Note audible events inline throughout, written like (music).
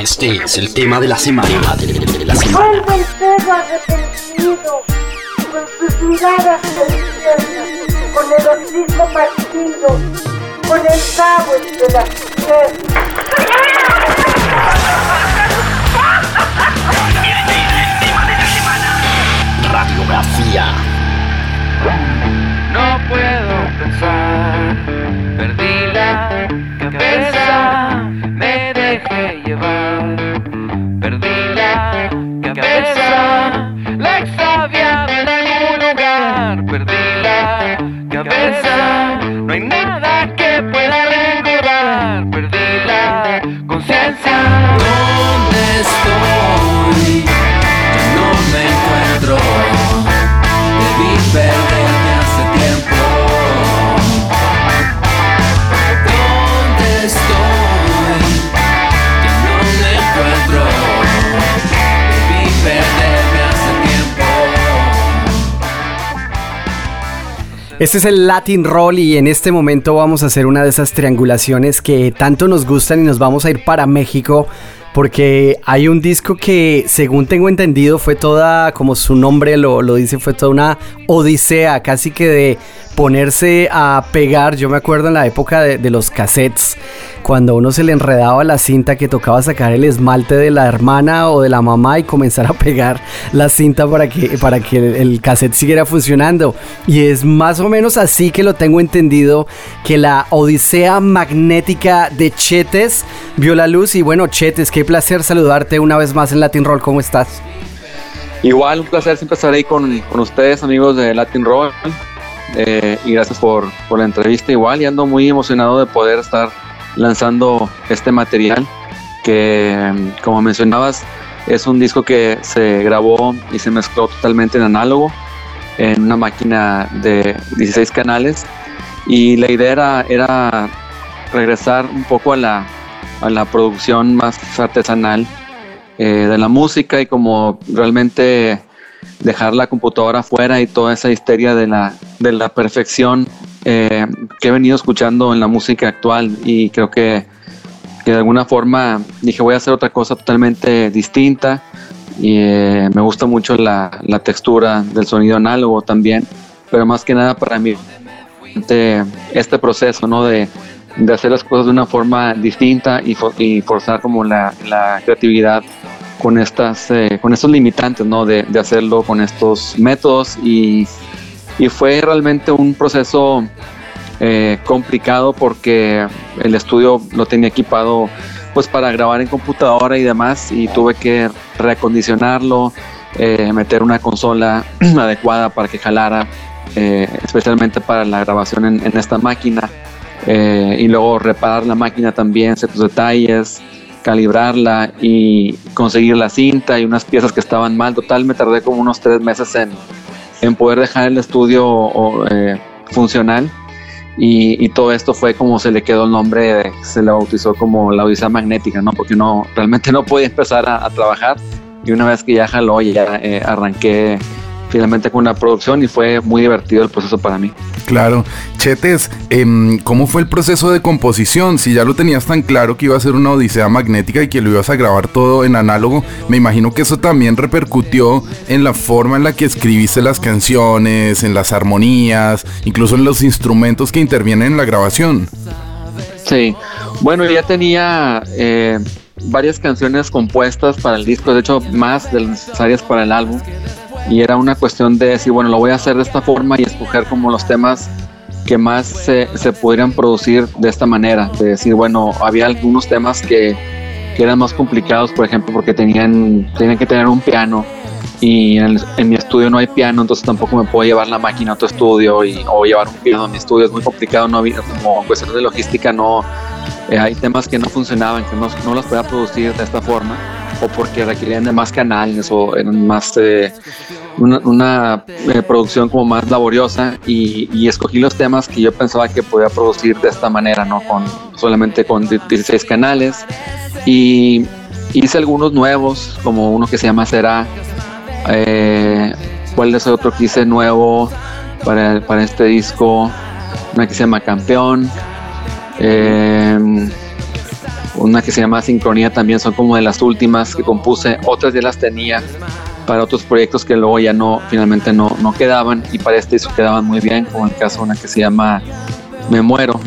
Este es el tema de la semana. De la semana. Vuelve el perro arrepentido, con sus miradas deliciosas, con el hocico partido, con el cabo entre las piernas. Radiografía. No puedo pensar, perdí la cabeza, Este es el Latin Roll y en este momento vamos a hacer una de esas triangulaciones que tanto nos gustan y nos vamos a ir para México porque hay un disco que según tengo entendido fue toda, como su nombre lo, lo dice, fue toda una odisea casi que de ponerse a pegar. Yo me acuerdo en la época de, los cassettes, cuando uno se le enredaba la cinta que tocaba sacar el esmalte de la hermana o de la mamá y comenzar a pegar la cinta para que, para que el, el cassette siguiera funcionando. Y es más o menos así que lo tengo entendido, que la odisea magnética de Chetes vio la luz. Y bueno, Chetes, qué placer saludarte una vez más en Latin Roll. ¿Cómo estás? Igual, un placer siempre estar ahí con, con ustedes, amigos de Latin Roll. Eh, y gracias por, por la entrevista. Igual, y ando muy emocionado de poder estar lanzando este material que, como mencionabas, es un disco que se grabó y se mezcló totalmente en análogo en una máquina de 16 canales. Y la idea era, era regresar un poco a la, a la producción más artesanal eh, de la música y como realmente dejar la computadora fuera y toda esa histeria de la, de la perfección eh, que he venido escuchando en la música actual y creo que, que de alguna forma dije voy a hacer otra cosa totalmente distinta y eh, me gusta mucho la, la, textura del sonido análogo también, pero más que nada para mí este, este proceso ¿no? de, de hacer las cosas de una forma distinta y, for, y forzar como la, creatividad con estas eh, con estos limitantes no de, hacerlo con estos métodos. Y, fue realmente un proceso eh, complicado porque el estudio lo tenía equipado pues para grabar en computadora y demás y tuve que reacondicionarlo eh, meter una consola (clears throat) adecuada para que jalara eh, especialmente para la grabación en esta máquina y luego reparar la máquina también ciertos detalles calibrarla y conseguir la cinta y unas piezas que estaban mal. Total, me tardé como unos tres meses en, en poder dejar el estudio o, eh, funcional. Y, y, todo esto fue como se le quedó el nombre, se le bautizó como la Odisea Magnética, ¿no? Porque no, realmente no podía empezar a, a trabajar. Y una vez que ya jaló, ya eh, arranqué finalmente con una producción y fue muy divertido el proceso para mí. Claro. Chetes, eh, ¿cómo fue el proceso de composición? Si ya lo tenías tan claro que iba a ser una odisea magnética y que lo ibas a grabar todo en análogo, me imagino que eso también repercutió en la forma en la que escribiste las canciones, en las armonías, incluso en los instrumentos que intervienen en la grabación. Sí, bueno, ya tenía eh, varias canciones compuestas para el disco, de hecho más de las necesarias para el álbum y era una cuestión de decir, bueno, lo voy a hacer de esta forma y escoger como los temas que más se, se pudieran producir de esta manera, de decir, bueno, había algunos temas que, que eran más complicados, por ejemplo, porque tenían, tenían que tener un piano y en, el, en, mi estudio no hay piano, entonces tampoco me puedo llevar la máquina a otro estudio y, o llevar un piano a mi estudio, es muy complicado, no había, como cuestión de logística, no, eh, hay temas que no funcionaban, que no, no las podía producir de esta forma o porque requerían de más canales o eran más eh, una, una eh, producción como más laboriosa y, y, escogí los temas que yo pensaba que podía producir de esta manera, ¿no? Con, solamente con 16 canales y hice algunos nuevos, como uno que se llama Será, eh, ¿cuál es otro que hice nuevo para, para este disco? Una que se llama Campeón. Eh, una que se llama Sincronía también son como de las últimas que compuse, otras ya las tenía para otros proyectos que luego ya no, finalmente no, no quedaban y para este disco quedaban muy bien, como en el caso de una que se llama Me Muero,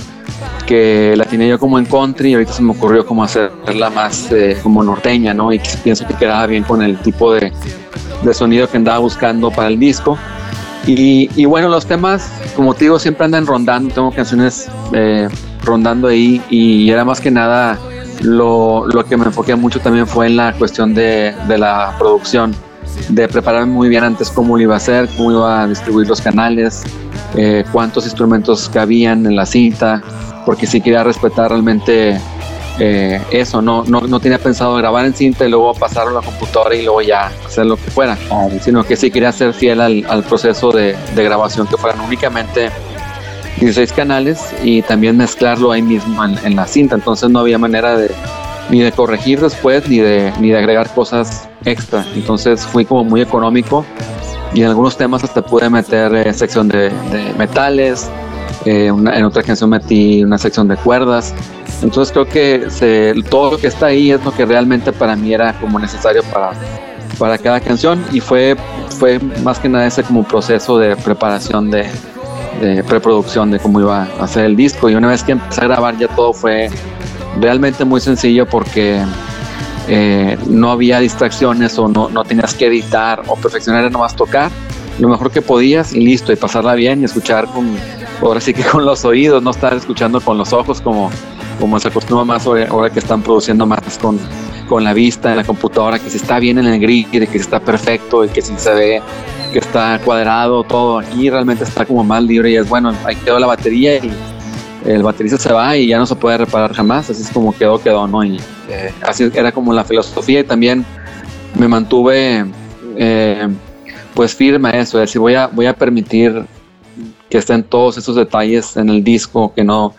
que la tenía yo como en country y ahorita se me ocurrió como hacerla más eh, como norteña, ¿no? Y pienso que quedaba bien con el tipo de, de sonido que andaba buscando para el disco. Y, y, bueno, los temas, como te digo, siempre andan rondando, tengo canciones eh, rondando ahí y era más que nada lo, lo, que me enfoqué mucho también fue en la cuestión de, de la producción, de prepararme muy bien antes cómo iba a hacer, cómo iba a distribuir los canales, eh, cuántos instrumentos cabían en la cinta, porque sí quería respetar realmente eh, eso, no, no, no, tenía pensado grabar en cinta y luego pasarlo a la computadora y luego ya hacer lo que fuera, sino que sí quería ser fiel al, al proceso de, de, grabación, que fueran únicamente 16 canales y también mezclarlo ahí mismo en, en, la cinta, entonces no había manera de ni de corregir después ni de, ni de agregar cosas extra, entonces fui como muy económico y en algunos temas hasta pude meter eh, sección de, de metales, eh, una, en otra canción metí una sección de cuerdas. Entonces creo que se, todo lo que está ahí es lo que realmente para mí era como necesario para, para cada canción y fue, fue más que nada ese como proceso de preparación de, de preproducción de cómo iba a hacer el disco y una vez que empecé a grabar ya todo fue realmente muy sencillo porque eh, no había distracciones o no, no tenías que editar o perfeccionar, era nomás tocar lo mejor que podías y listo, y pasarla bien y escuchar con, ahora sí que con los oídos, no estar escuchando con los ojos como, como se acostumbra más ahora que están produciendo más con, con la vista en la computadora, que si está bien en el grid, que si está perfecto y que si se ve que está cuadrado todo, aquí realmente está como más libre y es bueno, ahí quedó la batería y el baterista se va y ya no se puede reparar jamás, así es como quedó, quedó, ¿no? Y eh, así era como la filosofía y también me mantuve eh, pues firme a eso, es decir, voy a, voy a permitir que estén todos esos detalles en el disco, que no,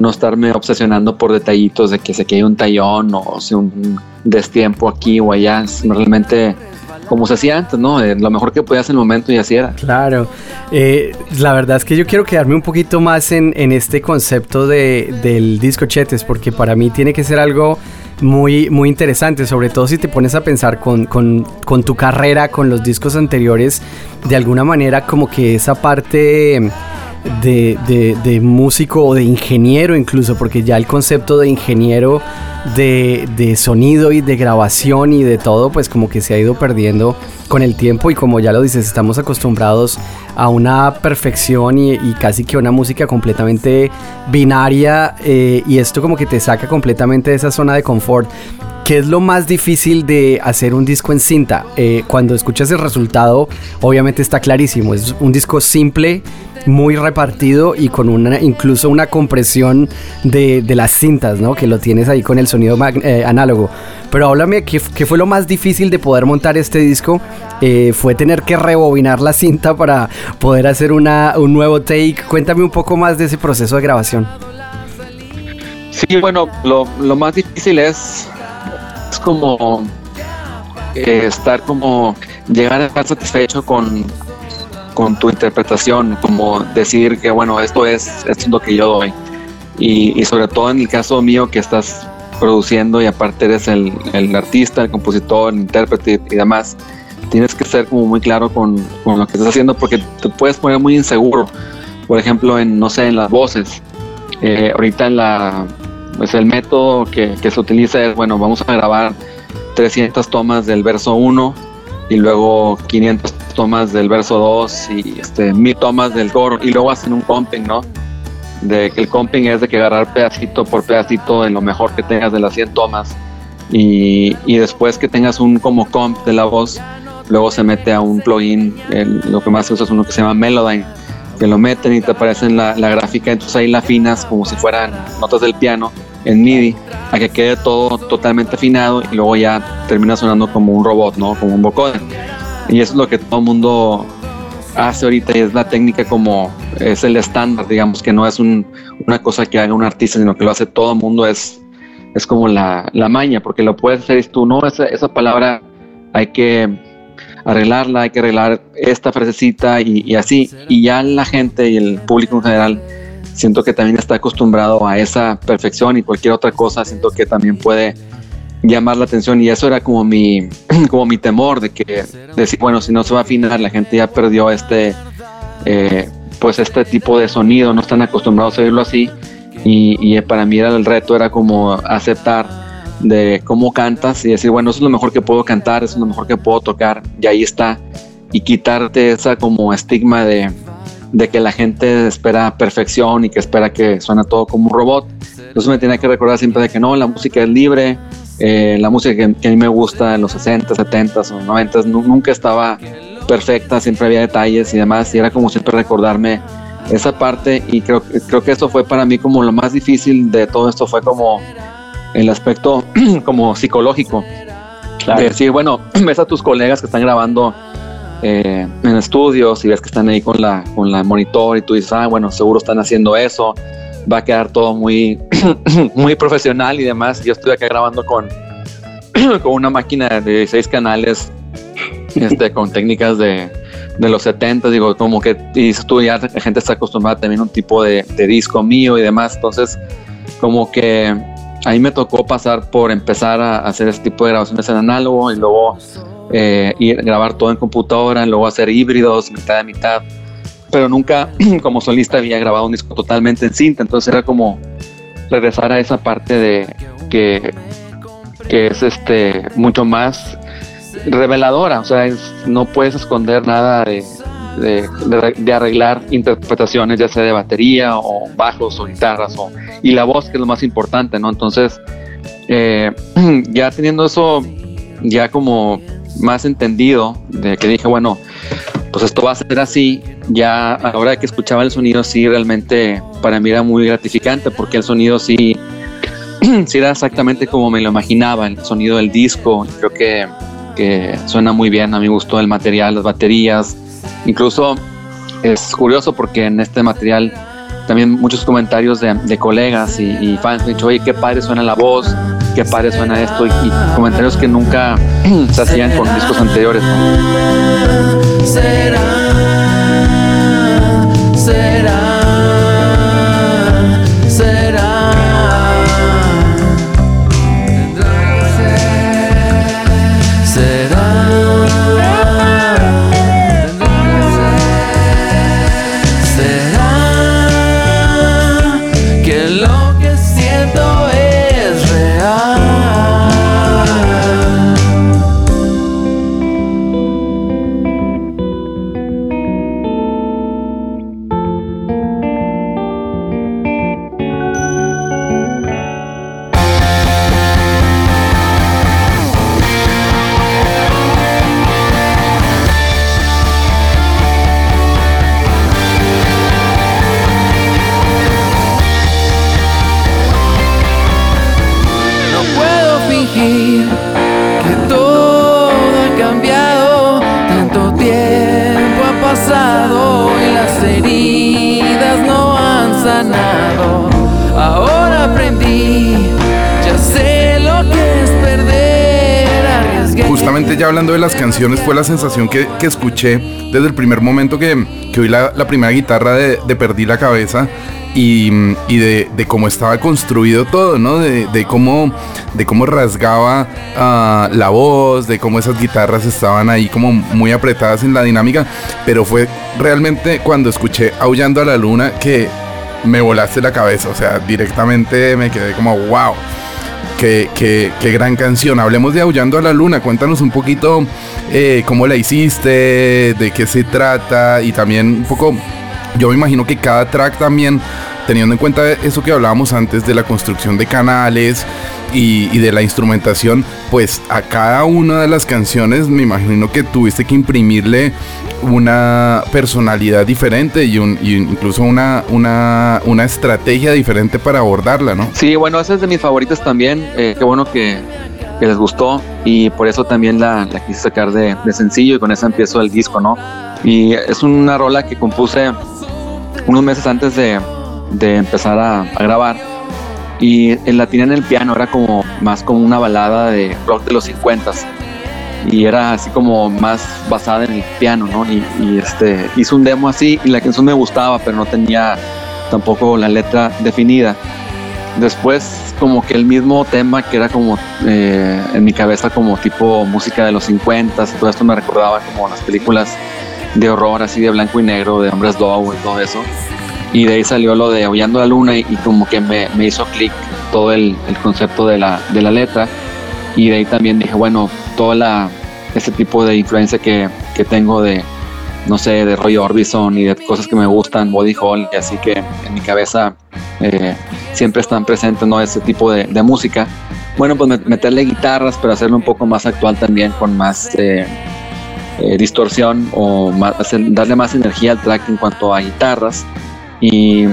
no estarme obsesionando por detallitos de que se quede un tallón o si un destiempo aquí o allá, realmente como se hacía antes, ¿no? Eh, lo mejor que podías en el momento y así era. Claro. Eh, la verdad es que yo quiero quedarme un poquito más en, en este concepto de, del disco Chetes, porque para mí tiene que ser algo muy, muy interesante, sobre todo si te pones a pensar con, con, con, tu carrera, con los discos anteriores, de alguna manera como que esa parte de, de, de músico o de ingeniero incluso, porque ya el concepto de ingeniero de, de, sonido y de grabación y de todo, pues como que se ha ido perdiendo con el tiempo y como ya lo dices, estamos acostumbrados a una perfección y, casi que una música completamente binaria eh, y esto como que te saca completamente de esa zona de confort. ¿Qué es lo más difícil de hacer un disco en cinta? Eh, cuando escuchas el resultado, obviamente está clarísimo, es un disco simple, muy repartido y con una incluso una compresión de, de las cintas, ¿no? Que lo tienes ahí con el sonido eh, análogo. Pero háblame, ¿qué, ¿qué, fue lo más difícil de poder montar este disco? Eh, ¿Fue tener que rebobinar la cinta para poder hacer una, un nuevo take? Cuéntame un poco más de ese proceso de grabación. Sí, bueno, lo, lo más difícil es, es como eh, estar como llegar a estar satisfecho con, con tu interpretación, como decir que bueno, esto es, esto es lo que yo doy. Y, y, sobre todo en el caso mío que estás produciendo y aparte eres el, el artista, el compositor, el intérprete y demás, tienes que ser como muy claro con, con, lo que estás haciendo porque te puedes poner muy inseguro. Por ejemplo, en, no sé, en las voces. Eh, ahorita en la, pues el método que, se utiliza es, bueno, vamos a grabar 300 tomas del verso 1 y luego 500 tomas del verso 2 y este, mil tomas del coro y luego hacen un comping, ¿no? De que el comping es de que agarrar pedacito por pedacito en lo mejor que tengas de las 100 tomas y, y después que tengas un como comp de la voz, luego se mete a un plugin, lo que más se usa es uno que se llama Melodyne, que lo meten y te aparecen la, la gráfica, entonces ahí la afinas como si fueran notas del piano en MIDI a que quede todo totalmente afinado y luego ya termina sonando como un robot, ¿no? Como un vocoder. Y eso es lo que todo el mundo hace ahorita y es la técnica como es el estándar, digamos, que no es un, una cosa que haga un artista, sino que lo hace todo el mundo, es, es como la, la maña, porque lo puedes hacer y tú, no, esa, esa palabra hay que arreglarla, hay que arreglar esta frasecita y, así, y ya la gente y el público en general siento que también está acostumbrado a esa perfección y cualquier otra cosa siento que también puede llamar la atención. Y eso era como mi (clears throat) como mi temor de que decir bueno si no se va a afinar la gente ya perdió este eh, pues este tipo de sonido no están acostumbrados a oírlo así. Y, y para mí era el reto era como aceptar de cómo cantas y decir bueno eso es lo mejor que puedo cantar eso es lo mejor que puedo tocar y ahí está y quitarte esa como estigma de, de que la gente espera perfección y que espera que suena todo como un robot. Entonces me tenía que recordar siempre de que no, la música es libre, eh, la música que, que a mí me gusta en los 60, 70 o 90 nu- nunca estaba perfecta, siempre había detalles y demás, y era como siempre recordarme esa parte y creo, creo que eso fue para mí como lo más difícil de todo esto, fue como el aspecto (clears throat) como psicológico. De decir, bueno, (clears throat) ves a tus colegas que están grabando eh, en estudios y ves que están ahí con la, con la monitor y tú dices, ah, bueno, seguro están haciendo eso, va a quedar todo muy, (clears throat) muy profesional y demás. Yo estoy acá grabando con, con una máquina de 16 canales, este, con técnicas de, de los 70, digo, como que, y tú, ya la gente está acostumbrada también a un tipo de, de disco mío y demás, entonces, como que ahí me tocó pasar por empezar a hacer ese tipo de grabaciones en análogo y luego eh, ir grabar todo en computadora, luego hacer híbridos, mitad de mitad. Pero nunca (clears throat) como solista había grabado un disco totalmente en cinta, entonces era como regresar a esa parte de que, que es este mucho más reveladora, o sea, es- no puedes esconder nada de, de, arreglar interpretaciones, ya sea de batería o bajos o guitarras, o, y la voz, que es lo más importante, ¿no? Entonces, eh, (clears throat) ya teniendo eso ya como más entendido, de que dije, bueno, pues esto va a ser así, ya a la hora que escuchaba el sonido, sí, realmente para mí era muy gratificante, porque el sonido sí, (clears throat) sí era exactamente como me lo imaginaba, el sonido del disco, creo que, que suena muy bien, a mi gusto el material, las baterías, incluso es curioso porque en este material también muchos comentarios de, de colegas y, y fans me han dicho, oye, qué padre suena la voz, qué padre suena esto, y, y comentarios que nunca (clears throat) se hacían con discos anteriores. ¿no? será, será, será. Que, escuché desde el primer momento que, oí la, primera guitarra de, Perdí la Cabeza y, de, cómo estaba construido todo, ¿no? De, de cómo, de cómo rasgaba ah, la voz, de cómo esas guitarras estaban ahí como muy apretadas en la dinámica, pero fue realmente cuando escuché Aullando a la Luna que me volaste la cabeza, o sea, directamente me quedé como wow. Qué, qué- gran canción. Hablemos de Aullando a la Luna. Cuéntanos un poquito eh, cómo la hiciste, de qué se trata y también un poco, yo me imagino que cada track también, teniendo en cuenta eso que hablábamos antes de la construcción de canales y, de la instrumentación, pues a cada una de las canciones me imagino que tuviste que imprimirle una personalidad diferente y, incluso una, una, una estrategia diferente para abordarla, ¿no? Sí, bueno, esa es de mis favoritas también. eh, qué bueno que, les gustó y por eso también la, quise sacar de, de sencillo y con esa empiezo el disco, ¿no? Y es una rola que compuse unos meses antes de, de empezar a, a grabar y la tenía en el piano, era como más como una balada de rock de los 50 y era así como más basada en el piano, ¿no? Y, y, este hice un demo así y la canción me gustaba, pero no tenía tampoco la letra definida. Después como que el mismo tema que era como eh, en mi cabeza como tipo música de los 50 todo esto me recordaba como las películas de horror así de blanco y negro, de hombres lobo y todo eso. Y de ahí salió lo de Aullando la Luna y, como que me, me hizo clic todo el, el, concepto de la, de la letra. Y de ahí también dije, bueno, toda la, ese tipo de influencia que, que tengo de, no sé, de Roy Orbison y de cosas que me gustan, Body Hall, así que en mi cabeza eh, siempre están presentes, ¿no? Ese tipo de, de, música. Bueno, pues meterle guitarras, pero hacerlo un poco más actual también, con más eh, eh, distorsión o más, darle más energía al track en cuanto a guitarras. Y,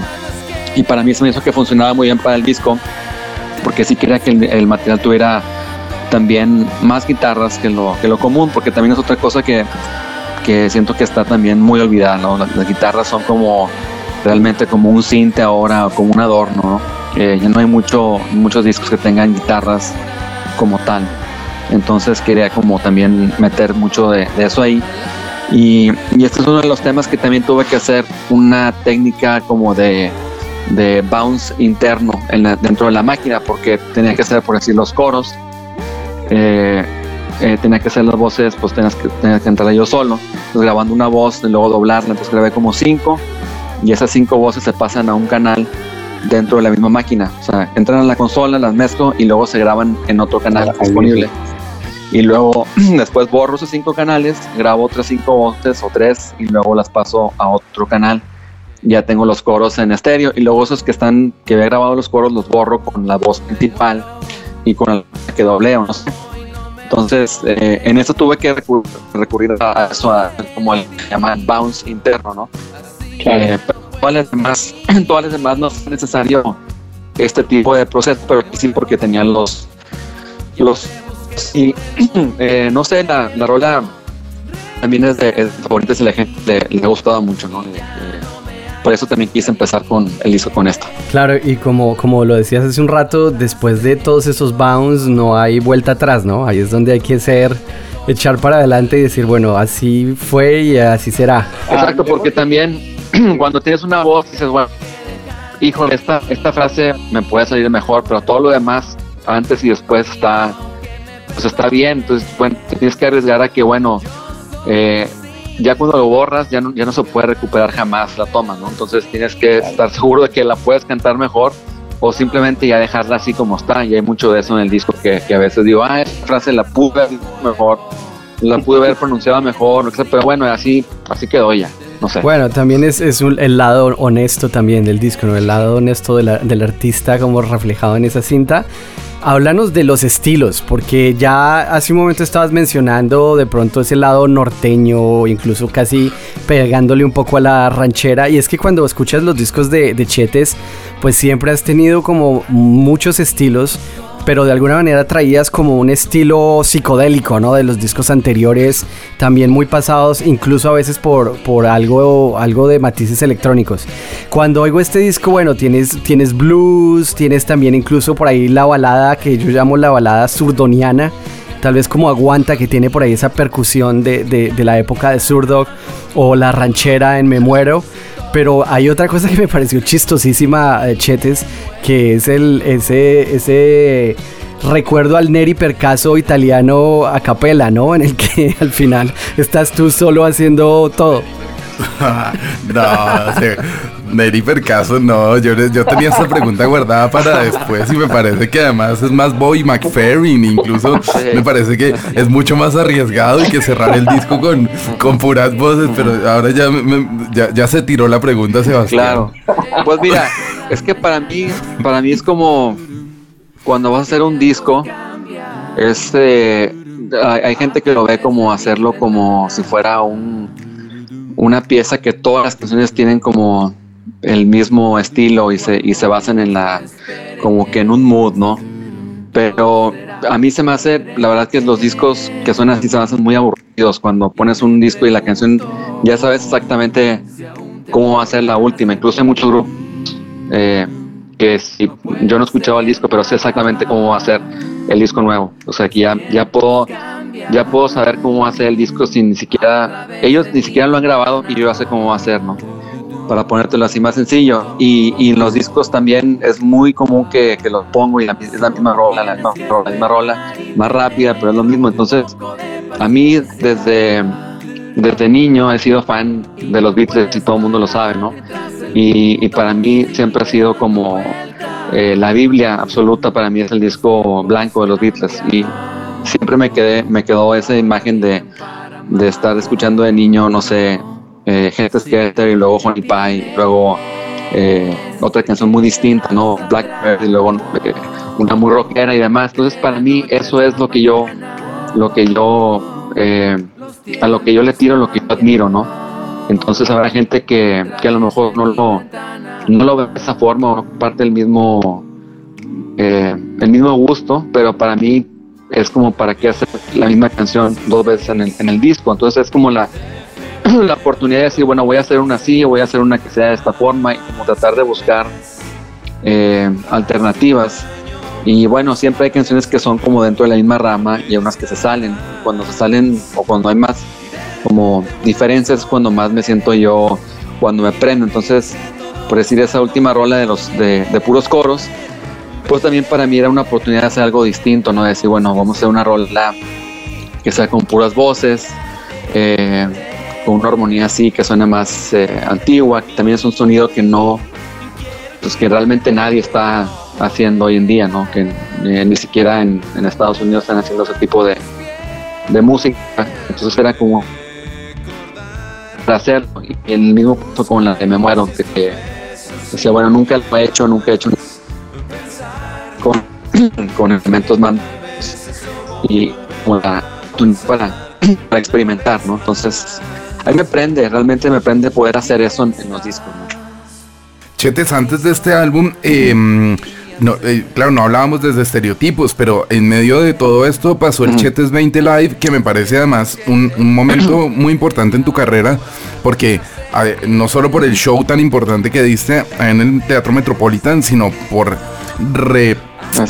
y, para mí se me hizo que funcionaba muy bien para el disco, porque sí quería que el, material tuviera también más guitarras que lo, que lo común, porque también es otra cosa que que siento que está también muy olvidada, ¿no? Las, guitarras son como realmente como un cinte ahora, o como un adorno, ¿no? Eh, ya no hay mucho, muchos discos que tengan guitarras como tal. Entonces quería como también meter mucho de, de eso ahí. Y, y, este es uno de los temas que también tuve que hacer una técnica como de, de bounce interno en la, dentro de la máquina, porque tenía que hacer, por decir, los coros. Eh, eh, tenía que hacer las voces, pues tenías que, tenía que entrar yo solo, pues grabando una voz y luego doblarla, entonces grabé como cinco y esas cinco voces se pasan a un canal dentro de la misma máquina, o sea, entran a la consola, las mezclo y luego se graban en otro canal ah, disponible. Y luego (clears throat) después borro esos cinco canales, grabo otras cinco voces o tres y luego las paso a otro canal. Ya tengo los coros en estéreo y luego esos que están, que había grabado los coros los borro con la voz principal y con el que dobleo, no sé. Entonces, eh, en eso tuve que recur recurrir a eso, a, como el llaman bounce interno, ¿no? Claro. Eh, todas, las demás, (clears throat) todas las demás no es necesario este tipo de proceso, pero sí porque tenían los. los y (clears throat) eh, no sé, la, la rola también es de, es de favoritas y la gente le, le ha gustado mucho, ¿no? por eso también quise empezar con el disco con esto. Claro, y como, como lo decías hace un rato, después de todos esos bounds no hay vuelta atrás, ¿no? Ahí es donde hay que ser, echar para adelante y decir, bueno, así fue y así será. Exacto, porque también (clears throat) cuando tienes una voz dices, bueno, hijo, esta, esta frase me puede salir mejor, pero todo lo demás, antes y después está, pues está bien, entonces, bueno, te tienes que arriesgar a que, bueno, eh, ya cuando lo borras ya no, ya no se puede recuperar jamás la toma, ¿no? Entonces tienes que estar seguro de que la puedes cantar mejor o simplemente ya dejarla así como está. Y hay mucho de eso en el disco que, que a veces digo, ah, esta frase la pude haber mejor, la pude haber pronunciado mejor, pero bueno, así, así quedó ya. Bueno, también es, el lado honesto también del disco, ¿no? El lado honesto del artista como reflejado en esa cinta. Háblanos de los estilos, porque ya hace un momento estabas mencionando de pronto ese lado norteño, incluso casi pegándole un poco a la ranchera. Y es que cuando escuchas los discos de Chetes, pues siempre has tenido como muchos estilos pero de alguna manera traías como un estilo psicodélico, ¿no? De los discos anteriores, también muy pasados, incluso a veces por, por algo, algo de matices electrónicos. Cuando oigo este disco, bueno, tienes, tienes blues, tienes también incluso por ahí la balada que yo llamo la balada surdoniana, tal vez como aguanta que tiene por ahí esa percusión de, de, la época de Surdog o la ranchera en Me Muero. Pero hay otra cosa que me pareció chistosísima, eh, Chetes, que es el ese ese recuerdo al Neri Percaso italiano a capela, ¿no? En el que (laughs) al final estás tú solo haciendo todo. (laughs) no, sí. Neri Percaso, no, yo, yo tenía esta pregunta guardada para después y me parece que además es más Bobby McFerrin, incluso me parece que es mucho más arriesgado y que cerrar el disco con, con puras voces, pero ahora ya, me, ya, ya, se tiró la pregunta, Sebastián. Claro, pues mira, es que para mí, para mí es como cuando vas a hacer un disco, este, hay, hay gente que lo ve como hacerlo como si fuera un una pieza que todas las canciones tienen como el mismo estilo y se, y se basan en la, como que en un mood, ¿no? Pero a mí se me hace, la verdad que los discos que suenan así se me hacen muy aburridos cuando pones un disco y la canción ya sabes exactamente cómo va a ser la última. Incluso hay muchos grupos eh, que si, yo no he escuchado el disco, pero sé exactamente cómo va a ser el disco nuevo. O sea que ya, ya puedo ya puedo saber cómo va a ser el disco sin ni siquiera ellos ni siquiera lo han grabado y yo ya sé cómo va a ser, ¿no? Para ponértelo así más sencillo. Y, y en los discos también es muy común que, que los pongo y la, es la misma rola, la misma rola, más rápida, pero es lo mismo. Entonces, a mí desde, desde niño he sido fan de los Beatles y todo el mundo lo sabe, ¿no? Y, y para mí siempre ha sido como eh, la Biblia absoluta, para mí es el disco blanco de los Beatles. Y siempre me, quedé, me quedó esa imagen de, de estar escuchando de niño, no sé, eh, Gente y luego Honey Pie, y luego eh, otra canción muy distinta, ¿no? Blackbird y luego eh, una muy rockera y demás. Entonces para mí eso es lo que yo, lo que yo, eh, a lo que yo le tiro, lo que yo admiro, ¿no? Entonces habrá gente que, que a lo mejor no lo, no lo ve de esa forma o no comparte el mismo, eh, el mismo gusto, pero para mí es como para qué hacer la misma canción dos veces en el, en el disco. Entonces es como la, (clears throat) la oportunidad de decir, bueno, voy a hacer una así, voy a hacer una que sea de esta forma y como tratar de buscar eh, alternativas. Y bueno, siempre hay canciones que son como dentro de la misma rama y hay unas que se salen. Cuando se salen o cuando hay más como diferencias es cuando más me siento yo, cuando me prendo. Entonces, por decir esa última rola de los de, puros coros, pues también para mí era una oportunidad de hacer algo distinto, ¿no? De decir, bueno, vamos a hacer una rola que sea con puras voces, eh, con una armonía así que suena más eh, antigua, también es un sonido que no, pues que realmente nadie está haciendo hoy en día, ¿no? Que eh, ni siquiera en, en, Estados Unidos están haciendo ese tipo de, de música. Entonces era como para hacerlo. Y el mismo fue con la de Me Muero, que decía, bueno, nunca lo he hecho, nunca he hecho con, (clears throat) con elementos más y como la, para, para experimentar, ¿no? Entonces, a mí me prende, realmente me prende poder hacer eso en, en los discos, ¿no? Chetes, antes de este álbum, eh, no, eh, claro, no hablábamos desde estereotipos, pero en medio de todo esto pasó el Chetes 20 Live, que me parece además un, un momento (clears throat) muy importante en tu carrera, porque ver, no solo por el show tan importante que diste en el Teatro Metropolitan, sino por re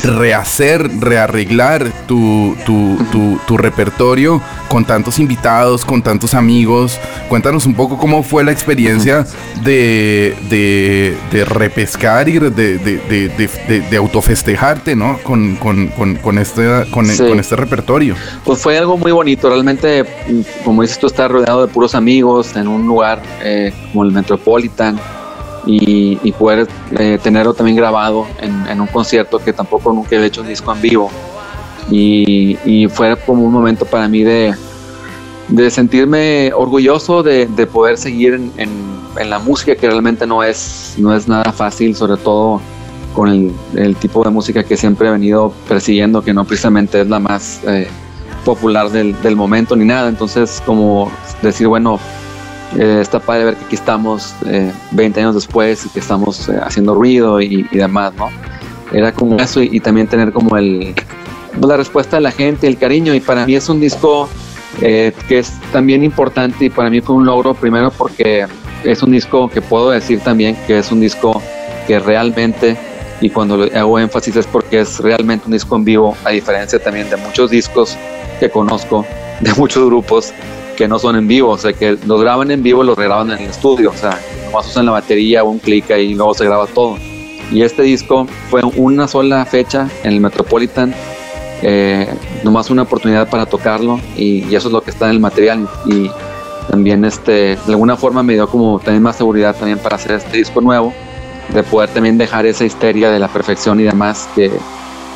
rehacer, rearreglar tu, tu, tu, tu, repertorio con tantos invitados, con tantos amigos. Cuéntanos un poco cómo fue la experiencia de, de, de repescar y de, de, de autofestejarte, ¿no? Con, con, con, con este, con, sí. con, este repertorio. Pues fue algo muy bonito, realmente, como dices tú, estar rodeado de puros amigos en un lugar eh, como el Metropolitan y, y poder eh, tenerlo también grabado en, en, un concierto que tampoco nunca he hecho un disco en vivo. Y, y fue como un momento para mí de, de sentirme orgulloso de, de poder seguir en, en, en, la música, que realmente no es, no es nada fácil, sobre todo con el, el, tipo de música que siempre he venido persiguiendo, que no precisamente es la más eh, popular del, del momento ni nada. Entonces, como decir, bueno, eh, está padre ver que aquí estamos eh, 20 años después y que estamos eh, haciendo ruido y, y, demás, ¿no? Era como eso y, y, también tener como el la respuesta de la gente, el cariño y para mí es un disco eh, que es también importante y para mí fue un logro primero porque es un disco que puedo decir también que es un disco que realmente y cuando hago énfasis es porque es realmente un disco en vivo a diferencia también de muchos discos que conozco de muchos grupos que no son en vivo, o sea, que los graban en vivo y los regraban en el estudio, o sea, nomás usan la batería, un clic ahí y luego se graba todo. Y este disco fue una sola fecha en el Metropolitan, eh, nomás una oportunidad para tocarlo y, y, eso es lo que está en el material y también este, de alguna forma me dio como también más seguridad también para hacer este disco nuevo, de poder también dejar esa histeria de la perfección y demás que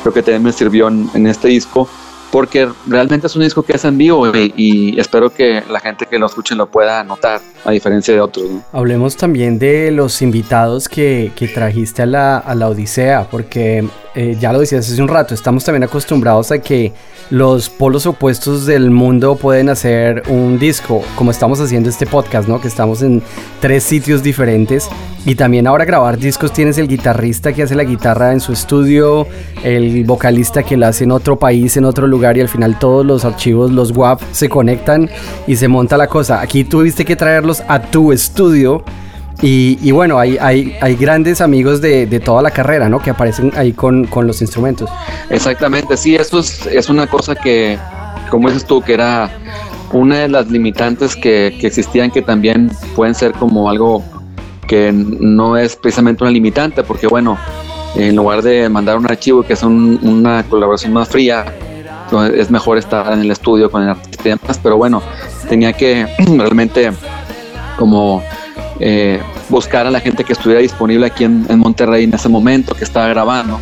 creo que también me sirvió en, en este disco porque realmente es un disco que es en vivo y, y, espero que la gente que lo escuche lo pueda notar, a diferencia de otros. ¿no? Hablemos también de los invitados que, que trajiste a la, a la, Odisea, porque eh, ya lo decías hace un rato, estamos también acostumbrados a que los polos opuestos del mundo pueden hacer un disco, como estamos haciendo este podcast, ¿no? Que estamos en tres sitios diferentes. Y también ahora grabar discos tienes el guitarrista que hace la guitarra en su estudio, el vocalista que la hace en otro país, en otro lugar y al final todos los archivos, los WAV se conectan y se monta la cosa. Aquí tuviste que traerlos a tu estudio y, y, bueno, hay, hay, hay grandes amigos de, de, toda la carrera, ¿no? Que aparecen ahí con, con, los instrumentos. Exactamente, sí, eso es, es una cosa que, como dices tú, que era una de las limitantes que, que existían que también pueden ser como algo que no es precisamente una limitante, porque bueno, en lugar de mandar un archivo que es una colaboración más fría, es mejor estar en el estudio con el artista y demás, pero bueno, tenía que (clears throat) realmente como eh, buscar a la gente que estuviera disponible aquí en, Monterrey en ese momento que estaba grabando.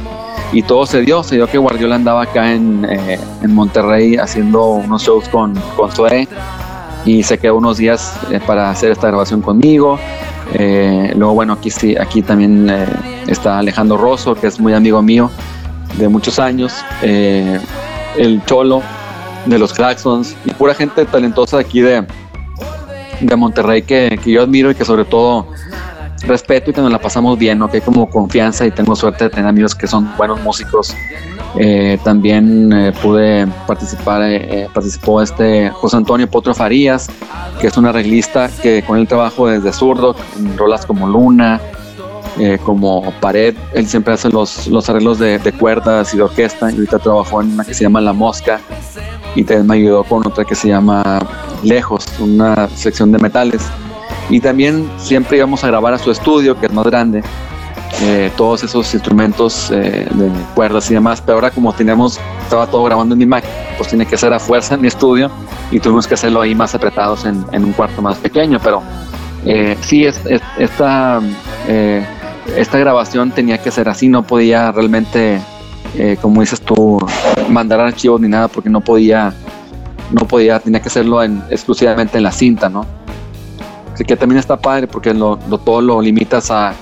Y todo se dio, se dio que Guardiola andaba acá en, eh, en Monterrey haciendo unos shows con, con Zoe y se quedó unos días eh, para hacer esta grabación conmigo. luego, bueno, aquí, sí, aquí también está Alejandro Rosso, que es muy amigo mío de muchos años. El Cholo de los Claxons y pura gente talentosa aquí de, de Monterrey que, que, yo admiro y que sobre todo respeto y que nos la pasamos bien, ¿no? que hay como confianza y tengo suerte de tener amigos que son buenos músicos. Eh, también eh, pude participar, eh, participó este José Antonio Potro Farías, que es un arreglista que con el trabajo desde zurdo, en rolas como Luna, como Pared, él siempre hace los, los arreglos de, de, cuerdas y de orquesta, y ahorita trabajó en una que se llama La Mosca, y también me ayudó con otra que se llama Lejos, una sección de metales. Y también siempre íbamos a grabar a su estudio, que es más grande, eh, todos esos instrumentos eh, de cuerdas y demás, pero ahora como tenemos, estaba todo grabando en mi Mac, pues tiene que ser a fuerza en mi estudio. Y tuvimos que hacerlo ahí más apretados en, en un cuarto más pequeño, pero eh, sí, es, esta, eh, esta grabación tenía que ser así, no podía realmente eh, como dices tú, mandar archivos ni nada porque no podía, no podía, tenía que hacerlo en, exclusivamente en la cinta, ¿no? Así que también está padre porque lo, todo lo limitas a,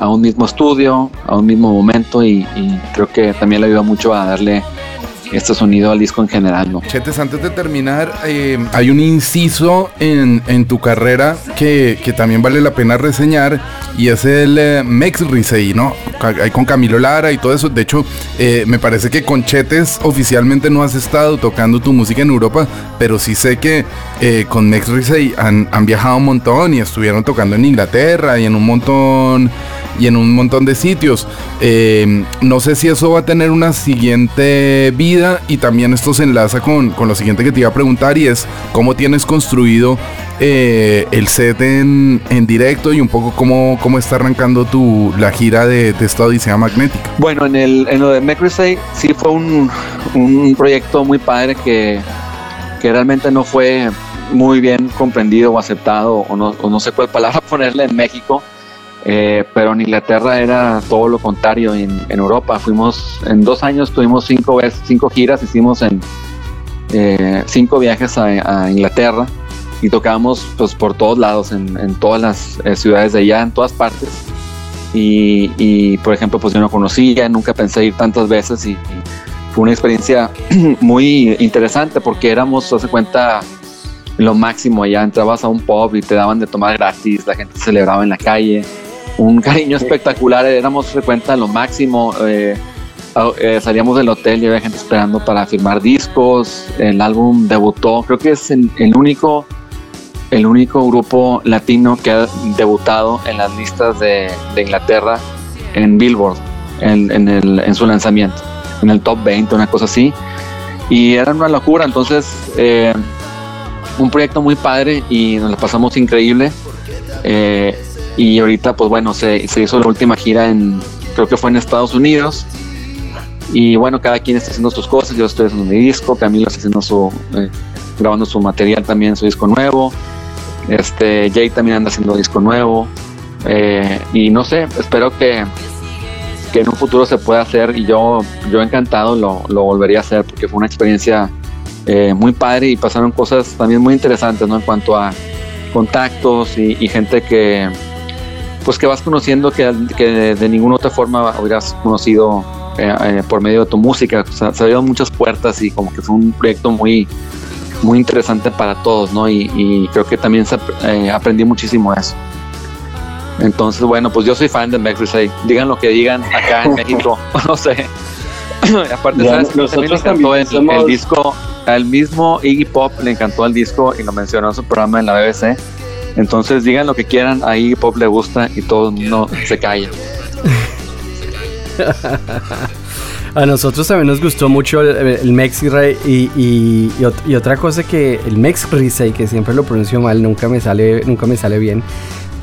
un mismo estudio, a un mismo momento y, y creo que también le ayuda mucho a darle este sonido al disco en general, ¿no? Chetes, antes de terminar, eh, hay un inciso en, en tu carrera que, que, también vale la pena reseñar y es el eh, Mex Risei, ¿no? Hay con Camilo Lara y todo eso. De hecho, eh, me parece que con Chetes oficialmente no has estado tocando tu música en Europa, pero sí sé que eh, con Mex Risei han, han viajado un montón y estuvieron tocando en Inglaterra y en un montón y en un montón de sitios. No sé si eso va a tener una siguiente vida y también esto se enlaza con, con lo siguiente que te iba a preguntar y es cómo tienes construido eh, el set en, en, directo y un poco cómo, cómo está arrancando tu, la gira de, de esta Odisea Magnética. Bueno, en, el, en lo de Mecrisay sí fue un, un proyecto muy padre que, que realmente no fue muy bien comprendido o aceptado, o no, o no sé cuál palabra (laughs) ponerle en México. Eh, pero en Inglaterra era todo lo contrario. En, Europa fuimos, en dos años tuvimos cinco, veces, cinco giras, hicimos eh, cinco viajes a, Inglaterra y tocábamos pues, por todos lados, en, todas las eh, ciudades de allá, en todas partes. Y, y, por ejemplo, pues yo no conocía, nunca pensé ir tantas veces y, y fue una experiencia (clears throat) muy interesante porque éramos, hace cuenta, lo máximo allá. Entrabas a un pub y te daban de tomar gratis, la gente celebraba en la calle un cariño espectacular, éramos frecuentes lo máximo. Eh, eh, salíamos del hotel y había gente esperando para firmar discos. El álbum debutó, creo que es el, el, único, el único grupo latino que ha debutado en las listas de, de Inglaterra en Billboard en, en, el, en, su lanzamiento, en el top 20, una cosa así. Y era una locura, entonces eh, un proyecto muy padre y nos lo pasamos increíble. Eh, y ahorita, pues bueno, se, hizo la última gira en, creo que fue en Estados Unidos. Y bueno, cada quien está haciendo sus cosas. Yo estoy haciendo mi disco, Camilo está haciendo su, eh, grabando su material también, su disco nuevo. Este, Jay también anda haciendo disco nuevo. Eh, y no sé, espero que, que en un futuro se pueda hacer. Y yo, yo encantado lo, lo volvería a hacer porque fue una experiencia eh, muy padre y pasaron cosas también muy interesantes, ¿no? En cuanto a contactos y gente que, pues que vas conociendo que, que de, ninguna otra forma hubieras conocido eh, eh, por medio de tu música. O sea, se abrieron muchas puertas y como que fue un proyecto muy, muy interesante para todos, ¿no? Y, y creo que también se, eh, aprendí muchísimo eso. Entonces, bueno, pues yo soy fan de Max Risey. Digan lo que digan acá en (laughs) México, (laughs) no sé. (clears throat) Aparte, ya, ¿sabes? Nosotros también le encantó el, el, disco, al mismo Iggy Pop le encantó el disco y lo mencionó en su programa en la BBC. Entonces digan lo que quieran, ahí Pop le gusta y todo el mundo se calla. (laughs) A nosotros también nos gustó mucho el, el Mexi y, y, y, y, otra cosa que el Mex que siempre lo pronuncio mal, nunca me sale, nunca me sale bien.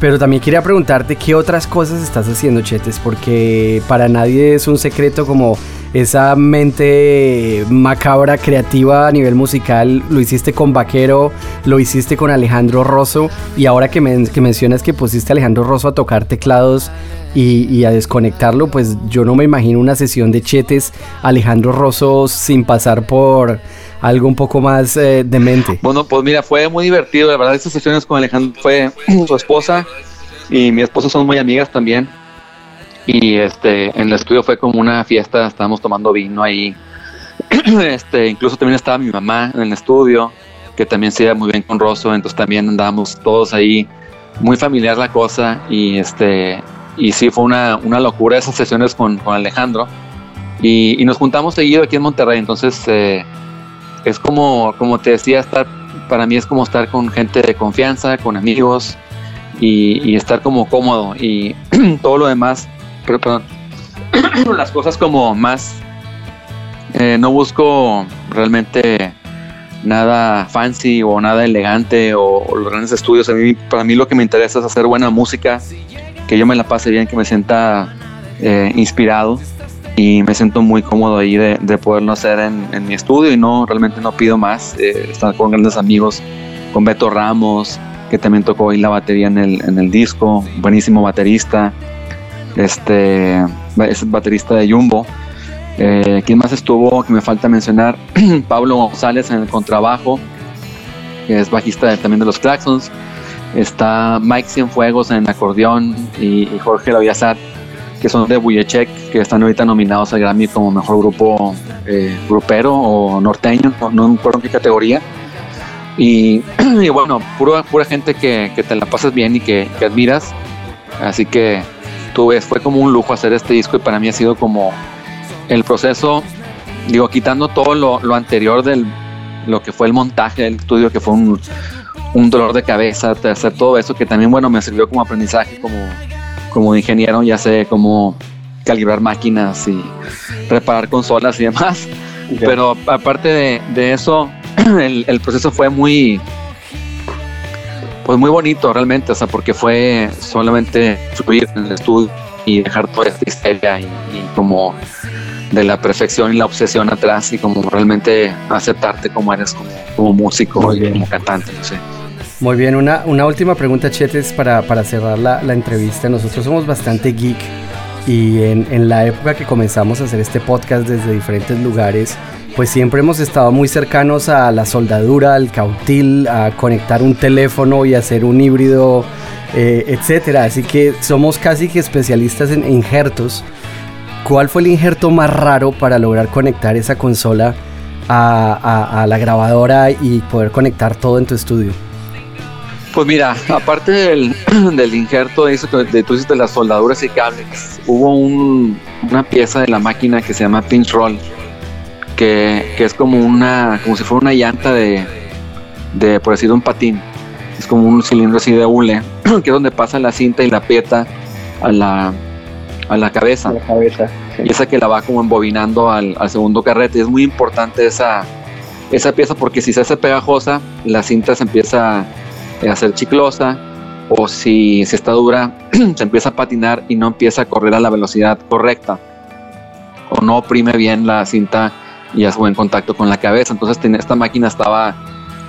Pero también quería preguntarte qué otras cosas estás haciendo, Chetes, porque para nadie es un secreto como esa mente macabra, creativa a nivel musical, lo hiciste con Vaquero, lo hiciste con Alejandro Rosso, y ahora que, que mencionas que pusiste a Alejandro Rosso a tocar teclados y, a desconectarlo, pues yo no me imagino una sesión de Chetes Alejandro Rosso sin pasar por algo un poco más eh, demente. Bueno, pues mira, fue muy divertido, la verdad, esas sesiones con Alejandro fue (clears throat) su esposa y mi esposa son muy amigas también. Y este, en el estudio fue como una fiesta, estábamos tomando vino ahí. (clears throat) este, incluso también estaba mi mamá en el estudio, que también se iba muy bien con Rosso, entonces también andábamos todos ahí, muy familiar la cosa. Y este, y sí, fue una, una locura esas sesiones con, con Alejandro. Y, y, nos juntamos seguido aquí en Monterrey, entonces eh, es como, como te decía, estar, para mí es como estar con gente de confianza, con amigos y, estar como cómodo y (clears throat) todo lo demás, pero perdón, (clears throat) las cosas como más, eh, no busco realmente nada fancy o nada elegante o, los grandes estudios. A mí, para mí lo que me interesa es hacer buena música, que yo me la pase bien, que me sienta eh, inspirado y me siento muy cómodo ahí de, poderlo hacer en, mi estudio y no realmente no pido más eh, estar con grandes amigos con Beto Ramos que también tocó ahí la batería en el, en el disco buenísimo baterista este es baterista de Jumbo eh, ¿quién más estuvo? que me falta mencionar (clears throat) Pablo González en el contrabajo que es bajista también de los Claxons está Mike Cienfuegos en acordeón y, y Jorge Laviazar que son de Buyechek, que están ahorita nominados al Grammy como mejor grupo eh, grupero o norteño, no, acuerdo en qué categoría. (clears throat) Y, bueno, pura, pura gente que, te la pasas bien y que, admiras. Así que tuve, fue como un lujo hacer este disco y para mí ha sido como el proceso, digo, quitando todo lo, anterior del lo que fue el montaje del estudio, que fue un, un dolor de cabeza, hacer todo eso, que también, bueno, me sirvió como aprendizaje, como como ingeniero ya sé cómo calibrar máquinas y reparar consolas y demás. Pero aparte de, eso, (clears throat) el, proceso fue muy, pues muy bonito realmente, o sea, porque fue solamente subir en el estudio y dejar toda esta historia y, como de la perfección y la obsesión atrás y como realmente aceptarte como eres como, músico y como cantante, no sé. Muy bien, una, una última pregunta, Chetes, para, para cerrar la, la, entrevista. Nosotros somos bastante geek y en, en, la época que comenzamos a hacer este podcast desde diferentes lugares, pues siempre hemos estado muy cercanos a la soldadura, al cautil, a conectar un teléfono y hacer un híbrido, eh, etcétera. Así que somos casi que especialistas en injertos. ¿Cuál fue el injerto más raro para lograr conectar esa consola a, a, a la grabadora y poder conectar todo en tu estudio? Pues mira, aparte del, (clears throat) del injerto de eso de tú de las soldaduras y cables, hubo una pieza de la máquina que se llama pinch roll, que, es como una, como si fuera una llanta de, de, por decir, un patín. Es como un cilindro así de hule, (clears throat) que es donde pasa la cinta y la pieta a la, a la cabeza. Y esa que la va como embobinando al, al segundo carrete. Es muy importante esa, esa pieza porque si se hace pegajosa, la cinta se empieza hacer chiclosa o si, se está dura (clears throat) se empieza a patinar y no empieza a correr a la velocidad correcta o no oprime bien la cinta y hace buen contacto con la cabeza. Entonces esta máquina estaba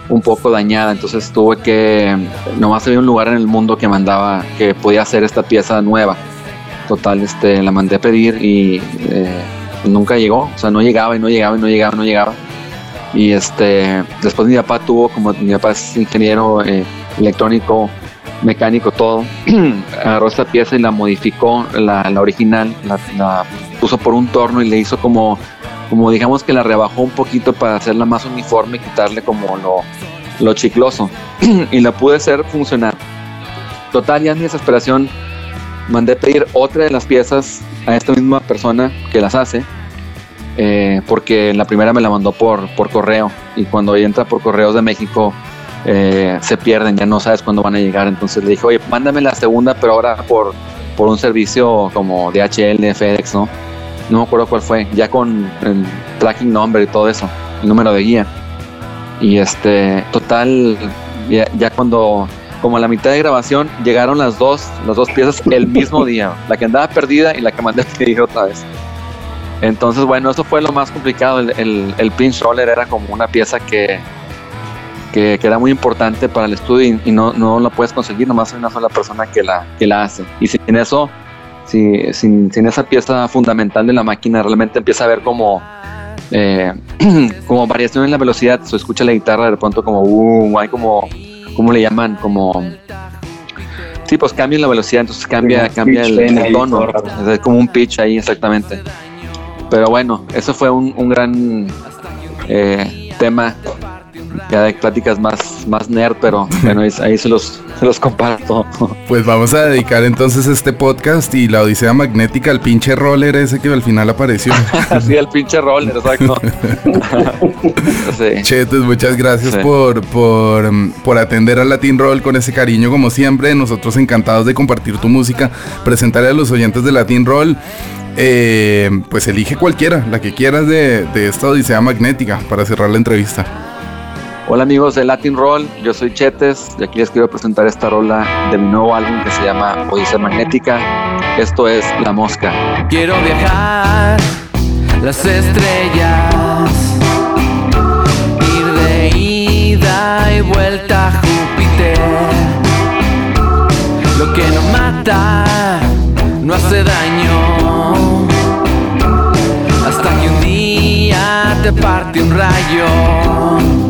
un poco dañada, entonces tuve que, nomás había un lugar en el mundo que mandaba, que podía hacer esta pieza nueva. Total, este, la mandé a pedir y eh, nunca llegó, o sea, no llegaba y no llegaba y no llegaba, no llegaba. Y este, después mi papá tuvo, como mi papá es ingeniero, eh, electrónico, mecánico, todo. (clears throat) Agarró esta pieza y la modificó, la, original, la, puso por un torno y le hizo como, como digamos que la rebajó un poquito para hacerla más uniforme y quitarle como lo, lo chicloso. (clears throat) y la pude hacer funcionar. Total, ya en mi desesperación mandé pedir otra de las piezas a esta misma persona que las hace. Eh, porque la primera me la mandó por, por correo y cuando entra por correos de México eh, se pierden, ya no sabes cuándo van a llegar. Entonces le dije, oye, mándame la segunda, pero ahora por, por un servicio como DHL, FedEx, ¿no? No me acuerdo cuál fue, ya con el tracking number y todo eso, el número de guía. Y este, total, ya, cuando, como a la mitad de grabación, llegaron las dos, las dos piezas el mismo (laughs) día. La que andaba perdida y la que mandé a pedir otra vez. Entonces, bueno, eso fue lo más complicado. El, el, el pinch roller era como una pieza que, que, que era muy importante para el estudio y, y no, no la puedes conseguir, nomás hay una sola persona que la, que la hace. Y sin eso, si, sin, sin esa pieza fundamental de la máquina, realmente empieza a ver como, eh, (clears throat) como variación en la velocidad. Se escucha la guitarra de pronto como, uh, hay como, ¿cómo le llaman? Como... Sí, pues cambia la velocidad, entonces cambia, cambia el, tono. Es como un pitch ahí, exactamente. Pero bueno, eso fue un, un gran eh, tema. Ya de pláticas más, más nerd, pero bueno, ahí, ahí se, los, se los comparto. Pues vamos a dedicar entonces este podcast y la Odisea Magnética al pinche roller ese que al final apareció. (laughs) Así el pinche roller, exacto. (laughs) sí. Chetes, muchas gracias Sí. por, por, mm, por atender al Latin Roll con ese cariño como siempre. Nosotros encantados de compartir tu música, presentarle a los oyentes de Latin Roll. Eh, pues elige cualquiera, la que quieras de, de esta Odisea Magnética para cerrar la entrevista. Hola amigos de Latin Roll, yo soy Chetes y aquí les quiero presentar esta rola de mi nuevo álbum que se llama Odisea Magnética. Esto es La Mosca. Quiero viajar las estrellas, ir de ida y vuelta a Júpiter. Lo que no mata no hace daño. Hasta que un día te parte un rayo.